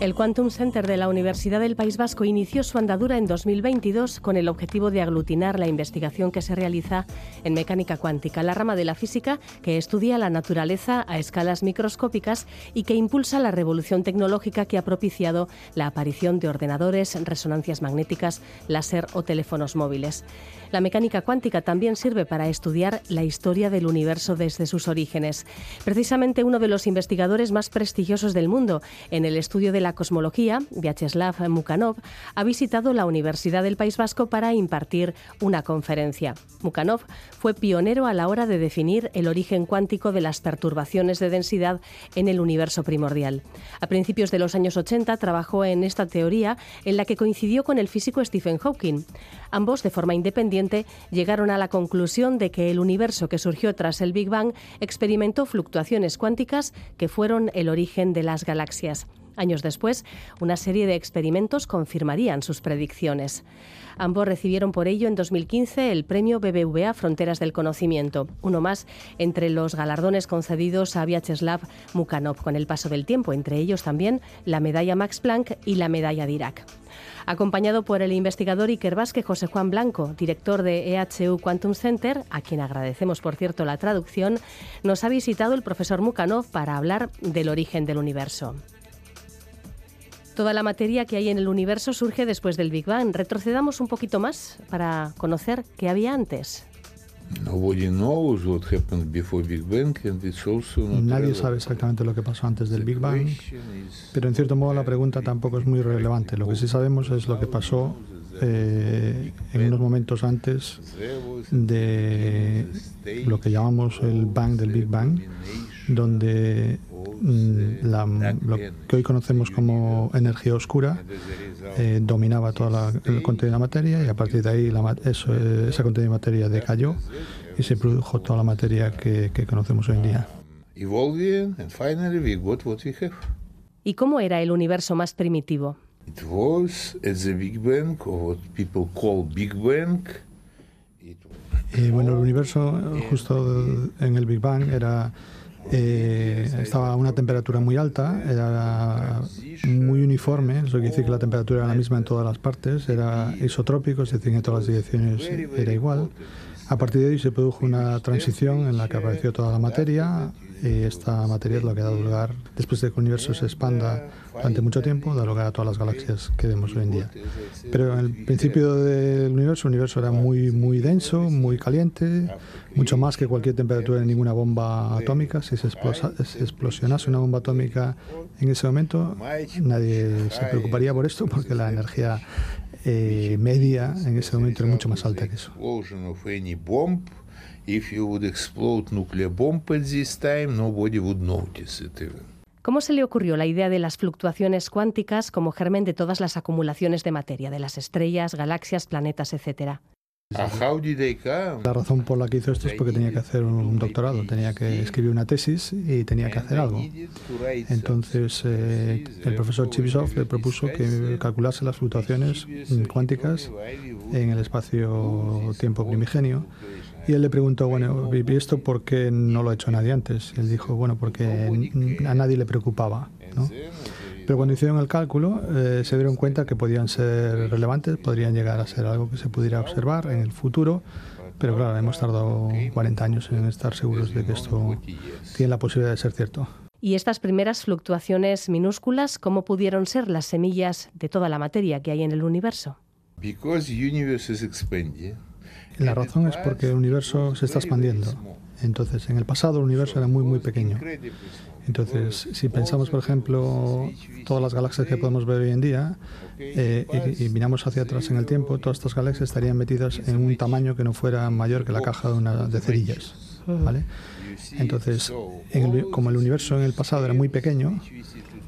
El Quantum Center de la Universidad del País Vasco inició su andadura en 2022 con el objetivo de aglutinar la investigación que se realiza en mecánica cuántica, la rama de la física que estudia la naturaleza a escalas microscópicas y que impulsa la revolución tecnológica que ha propiciado la aparición de ordenadores, resonancias magnéticas, láser o teléfonos móviles. La mecánica cuántica también sirve para estudiar la historia del universo desde sus orígenes. Precisamente uno de los investigadores más prestigiosos del mundo en el estudio de la cosmología, Vyacheslav Mukhanov, ha visitado la Universidad del País Vasco para impartir una conferencia. Mukhanov fue pionero a la hora de definir el origen cuántico de las perturbaciones de densidad en el universo primordial. A principios de los años 80 trabajó en esta teoría en la que coincidió con el físico Stephen Hawking. Ambos, de forma independiente, llegaron a la conclusión de que el universo que surgió tras el Big Bang experimentó fluctuaciones cuánticas que fueron el origen de las galaxias. Años después, una serie de experimentos confirmarían sus predicciones. Ambos recibieron por ello en 2015 el premio BBVA Fronteras del Conocimiento, uno más entre los galardones concedidos a Vyacheslav Mukhanov con el paso del tiempo, entre ellos también la medalla Max Planck y la medalla Dirac. Acompañado por el investigador Iker Vázquez José Juan Blanco, director de EHU Quantum Center, a quien agradecemos, por cierto, la traducción, nos ha visitado el profesor Mukanov para hablar del origen del universo. Toda la materia que hay en el universo surge después del Big Bang. Retrocedamos un poquito más para conocer qué había antes. Nadie sabe exactamente lo que pasó antes del Big Bang, pero en cierto modo la pregunta tampoco es muy relevante. Lo que sí sabemos es lo que pasó eh, en unos momentos antes de lo que llamamos el Bang del Big Bang, donde mm, lo que hoy conocemos como energía oscura eh, dominaba todo el contenido de la materia y a partir de ahí la, eso, ese contenido de materia decayó y se produjo toda la materia que, que conocemos hoy en día. ¿Y cómo era el universo más primitivo? It was at the Big Bang, or what people call Big Bang. Eh, bueno, el universo justo en el Big Bang era eh, estaba a una temperatura muy alta, era muy uniforme, eso quiere decir que la temperatura era la misma en todas las partes, era isotrópico, es decir, en todas las direcciones era igual. A partir de ahí se produjo una transición en la que apareció toda la materia y esta materia es la que ha dado lugar, después de que el universo se expanda durante mucho tiempo, da lugar a todas las galaxias que vemos hoy en día. Pero en el principio del universo, el universo era muy, muy denso, muy caliente, mucho más que cualquier temperatura de ninguna bomba atómica. Si se, explosionase una bomba atómica en ese momento, nadie se preocuparía por esto porque la energía eh, media en ese momento era mucho más alta que eso. ¿Cómo se le ocurrió la idea de las fluctuaciones cuánticas como germen de todas las acumulaciones de materia, de las estrellas, galaxias, planetas, etcétera? La razón por la que hizo esto es porque tenía que hacer un doctorado, tenía que escribir una tesis y tenía que hacer algo. Entonces eh, el profesor Chibisov le propuso que calculase las fluctuaciones cuánticas en el espacio-tiempo primigenio. Y él le preguntó, bueno, ¿y esto por qué no lo ha hecho nadie antes? él dijo, bueno, porque a nadie le preocupaba. ¿no? Pero cuando hicieron el cálculo eh, se dieron cuenta que podían ser relevantes, podrían llegar a ser algo que se pudiera observar en el futuro, pero claro, hemos tardado 40 años en estar seguros de que esto tiene la posibilidad de ser cierto. ¿Y estas primeras fluctuaciones minúsculas, cómo pudieron ser las semillas de toda la materia que hay en el universo? La razón es porque el universo se está expandiendo. Entonces, en el pasado el universo era muy, muy pequeño. Entonces, si pensamos, por ejemplo, todas las galaxias que podemos ver hoy en día eh, y, miramos hacia atrás en el tiempo, todas estas galaxias estarían metidas en un tamaño que no fuera mayor que la caja de, una, de cerillas. ¿vale? Entonces, como el universo en el pasado era muy pequeño,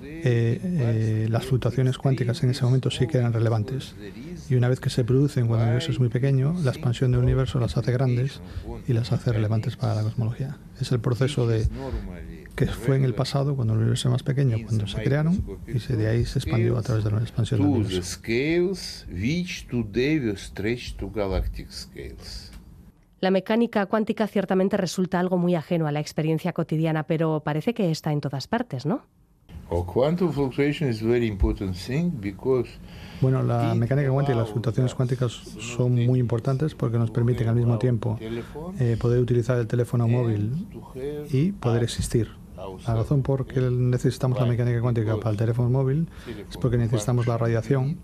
eh, eh, las fluctuaciones cuánticas en ese momento sí que eran relevantes. Y una vez que se producen cuando el universo es muy pequeño, la expansión del universo las hace grandes y las hace relevantes para la cosmología. Es el proceso de que fue en el pasado, cuando el universo era más pequeño, cuando se crearon, y de ahí se expandió a través de la expansión del universo. La mecánica cuántica ciertamente resulta algo muy ajeno a la experiencia cotidiana, pero parece que está en todas partes, ¿no? Bueno, la mecánica cuántica y las fluctuaciones cuánticas son muy importantes porque nos permiten al mismo tiempo eh, poder utilizar el teléfono móvil y poder existir. La razón por que necesitamos la mecánica cuántica para el teléfono móvil es porque necesitamos la radiación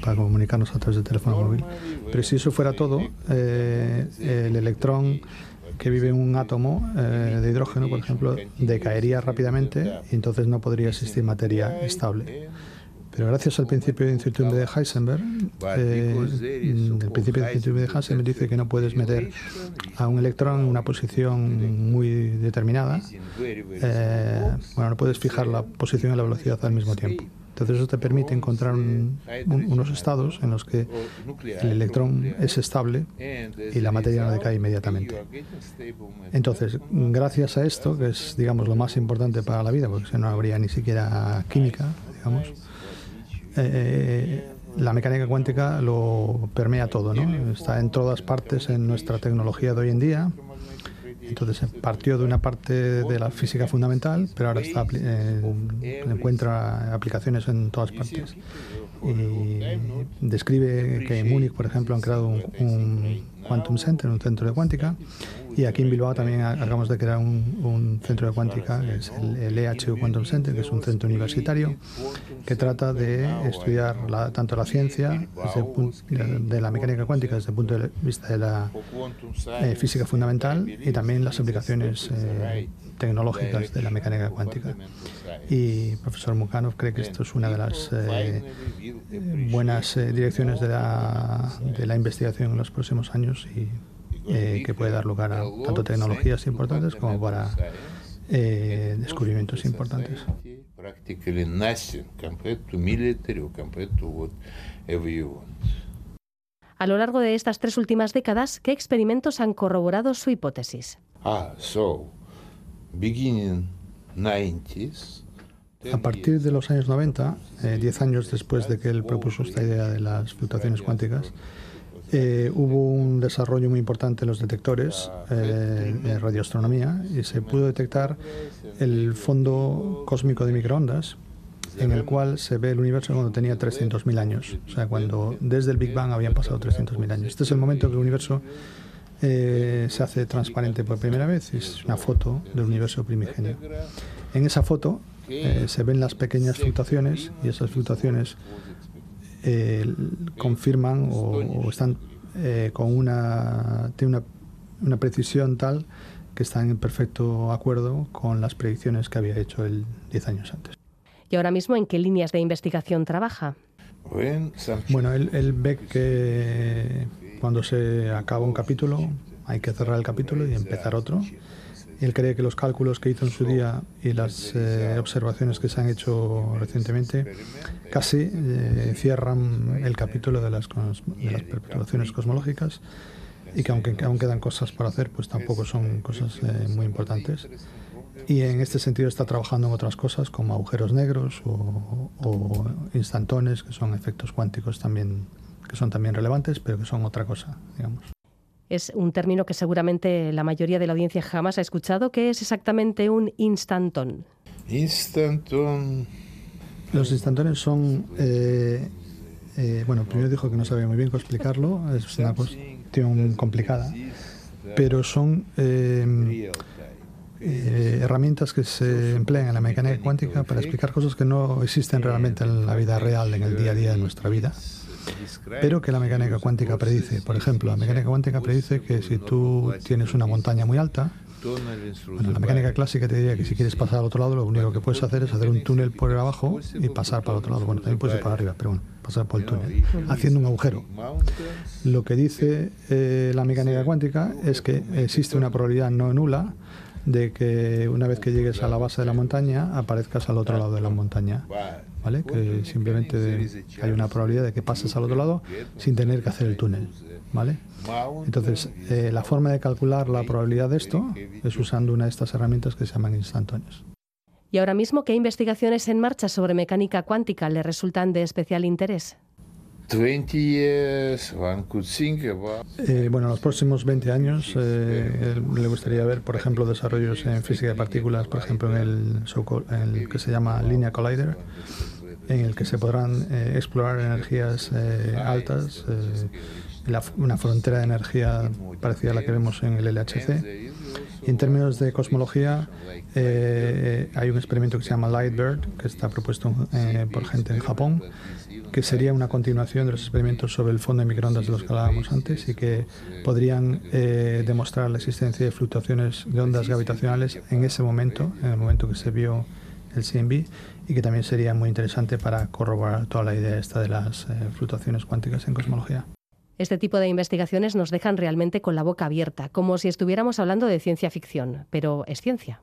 para comunicarnos a través del teléfono móvil. Pero si eso fuera todo, eh, el electrón que vive un átomo eh, de hidrógeno, por ejemplo, decaería rápidamente y entonces no podría existir materia estable. Pero gracias al principio de incertidumbre de Heisenberg, eh, el principio de incertidumbre de Heisenberg dice que no puedes meter a un electrón en una posición muy determinada. Eh, bueno, no puedes fijar la posición y la velocidad al mismo tiempo. Entonces eso te permite encontrar unos estados en los que el electrón es estable y la materia no decae inmediatamente. Entonces, gracias a esto, que es digamos lo más importante para la vida, porque si no habría ni siquiera química, digamos, eh, la mecánica cuántica lo permea todo, ¿no? Está en todas partes en nuestra tecnología de hoy en día Entonces partió de una parte de la física fundamental, pero ahora está, encuentra aplicaciones en todas partes. Y describe que en Múnich, por ejemplo, han creado un, Quantum Center, un centro de cuántica, y aquí en Bilbao también acabamos de crear un, centro de cuántica, que es el, EHU Quantum Center, que es un centro universitario que trata de estudiar tanto la ciencia desde de la mecánica cuántica desde el punto de vista de la eh, física fundamental y también las aplicaciones eh, tecnológicas de la mecánica cuántica. Y profesor Mukanov cree que esto es una de las eh, buenas direcciones de la, de la investigación en los próximos años y eh, que puede dar lugar a tanto tecnologías importantes como para eh, descubrimientos importantes. A lo largo de estas tres últimas décadas, ¿qué experimentos han corroborado su hipótesis? Ah, a partir de los años 90, 10 eh, años después de que él propuso esta idea de las fluctuaciones cuánticas, eh, hubo un desarrollo muy importante en los detectores eh, de radioastronomía y se pudo detectar el fondo cósmico de microondas en el cual se ve el universo cuando tenía 300.000 años, o sea, cuando desde el Big Bang habían pasado 300.000 años. Este es el momento que el universo eh, se hace transparente por primera vez, es una foto del universo primigenio. En esa foto se ven las pequeñas fluctuaciones y esas fluctuaciones eh, confirman o, están eh, con una, tiene una, precisión tal que están en perfecto acuerdo con las predicciones que había hecho él 10 años antes. ¿Y ahora mismo en qué líneas de investigación trabaja? Bueno, él, él ve que cuando se acaba un capítulo hay que cerrar el capítulo y empezar otro él cree que los cálculos que hizo en su día y las eh, observaciones que se han hecho recientemente casi eh, cierran el capítulo de las, de las perturbaciones cosmológicas y que aunque aún quedan cosas por hacer, pues tampoco son cosas eh, muy importantes. Y en este sentido está trabajando en otras cosas como agujeros negros o, o instantones, que son efectos cuánticos también, que son también relevantes, pero que son otra cosa, digamos es un término que seguramente la mayoría de la audiencia jamás ha escuchado. ¿Qué es exactamente un instantón? Instantón. Los instantones son. Eh, eh, bueno, primero dijo que no sabía muy bien cómo explicarlo, es una cuestión complicada, pero son eh, herramientas que se emplean en la mecánica cuántica para explicar cosas que no existen realmente en la vida real, en el día a día de nuestra vida pero que la mecánica cuántica predice. Por ejemplo, la mecánica cuántica predice que si tú tienes una montaña muy alta, bueno, la mecánica clásica te diría que si quieres pasar al otro lado, lo único que puedes hacer es hacer un túnel por abajo y pasar para el otro lado. Bueno, también puedes ir para arriba, pero bueno, pasar por el túnel, haciendo un agujero. Lo que dice eh, la mecánica cuántica es que existe una probabilidad no nula de que una vez que llegues a la base de la montaña aparezcas al otro lado de la montaña. ¿Vale? Que simplemente hay una probabilidad de que pases al otro lado sin tener que hacer el túnel. ¿Vale? Entonces, eh, la forma de calcular la probabilidad de esto es usando una de estas herramientas que se llaman instantáneos. ¿Y ahora mismo qué investigaciones en marcha sobre mecánica cuántica le resultan de especial interés? Eh, bueno, en los próximos 20 años eh, le gustaría ver, por ejemplo, desarrollos en física de partículas, por ejemplo, en el, en el que se llama Linear Collider, en el que se podrán eh, explorar energías altas, una frontera de energía parecida a la que vemos en el LHC. Y en términos de cosmología, hay un experimento que se llama Lightbird, que está propuesto por gente en Japón, que sería una continuación de los experimentos sobre el fondo de microondas de los que hablábamos antes y que podrían eh, demostrar la existencia de fluctuaciones de ondas gravitacionales en ese momento, en el momento que se vio el CMB, y que también sería muy interesante para corroborar toda la idea esta de las eh, fluctuaciones cuánticas en cosmología. Este tipo de investigaciones nos dejan realmente con la boca abierta, como si estuviéramos hablando de ciencia ficción, pero es ciencia.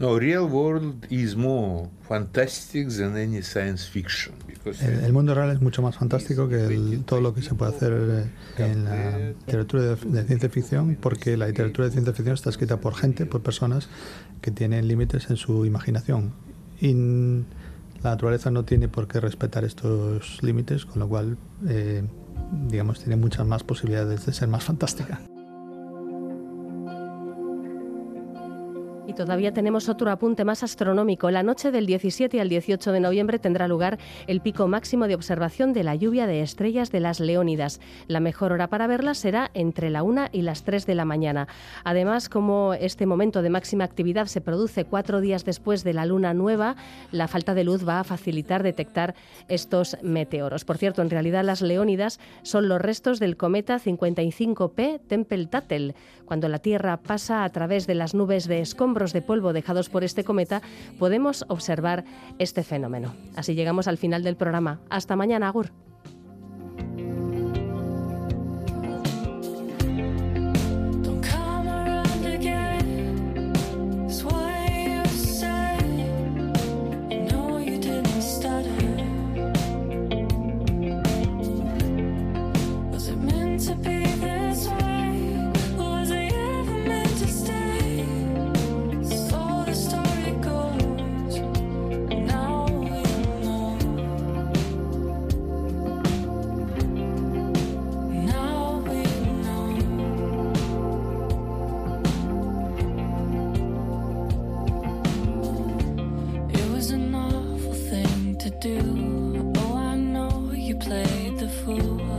No, real world is more fantastic than any science fiction. El, mundo real es mucho más fantástico que todo lo que se puede hacer eh, en la literatura de, ciencia ficción, porque la literatura de ciencia ficción está escrita por gente, por personas que tienen límites en su imaginación. Y la naturaleza no tiene por qué respetar estos límites, con lo cual, eh, digamos, tiene muchas más posibilidades de ser más fantástica. Y todavía tenemos otro apunte más astronómico. La noche del 17 al 18 de noviembre tendrá lugar el pico máximo de observación de la lluvia de estrellas de las Leónidas. La mejor hora para verlas será entre la 1 y las 3 de la mañana. Además, como este momento de máxima actividad se produce cuatro días después de la luna nueva, la falta de luz va a facilitar detectar estos meteoros. Por cierto, en realidad las Leónidas son los restos del cometa 55P Tempel-Tattel. Cuando la Tierra pasa a través de las nubes de escombros de polvo dejados por este cometa, podemos observar este fenómeno. Así llegamos al final del programa. Hasta mañana, Agur. played the fool.